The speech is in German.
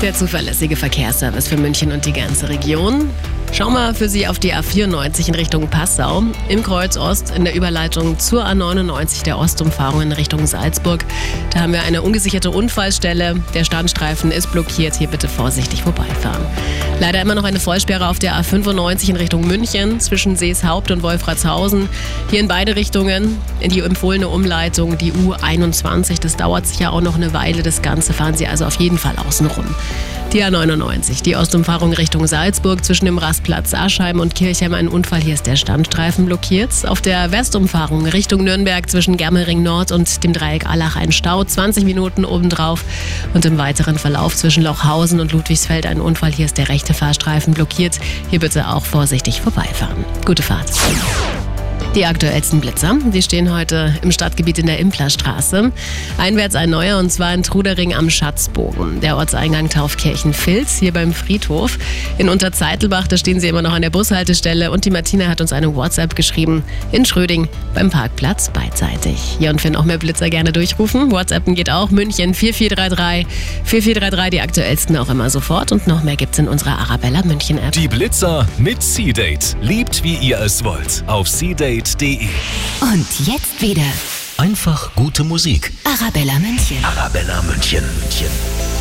Der zuverlässige Verkehrsservice für München und die ganze Region. Schauen wir für Sie auf die A94 in Richtung Passau. Im Kreuz Ost in der Überleitung zur A99 der Ostumfahrung in Richtung Salzburg. Da haben wir eine ungesicherte Unfallstelle. Der Standstreifen ist blockiert. Hier bitte vorsichtig vorbeifahren. Leider immer noch eine Vollsperre auf der A95 in Richtung München zwischen Seeshaupt und Wolfratshausen. Hier in beide Richtungen in die empfohlene Umleitung, die U21. Das dauert sicher auch noch eine Weile. Das Ganze fahren Sie also auf jeden Fall außen rum. Die A99, die Ostumfahrung Richtung Salzburg zwischen dem Rastplatz Aschheim und Kirchheim ein Unfall. Hier ist der Standstreifen blockiert. Auf der Westumfahrung Richtung Nürnberg zwischen Germering Nord und dem Dreieck Allach ein Stau. 20 Minuten obendrauf. Und im weiteren Verlauf zwischen Lochhausen und Ludwigsfeld ein Unfall. Hier ist der rechte Fahrstreifen blockiert. Hier bitte auch vorsichtig vorbeifahren. Gute Fahrt. Die aktuellsten Blitzer, die stehen heute im Stadtgebiet in der Implerstraße. Einwärts ein neuer und zwar in Trudering am Schatzbogen. Der Ortseingang Taufkirchen-Filz hier beim Friedhof. In Unterzeitelbach, da stehen sie immer noch an der Bushaltestelle und die Martina hat uns eine WhatsApp geschrieben. In Schröding beim Parkplatz beidseitig. Hier und für noch mehr Blitzer gerne durchrufen. WhatsAppen geht auch. München 4433 4433, die aktuellsten auch immer sofort. Und noch mehr gibt's in unserer Arabella München App. Die Blitzer mit C-Date. Liebt wie ihr es wollt. Auf C-Date arabella.de. Und jetzt wieder Einfach gute Musik. Arabella München. Arabella München. München.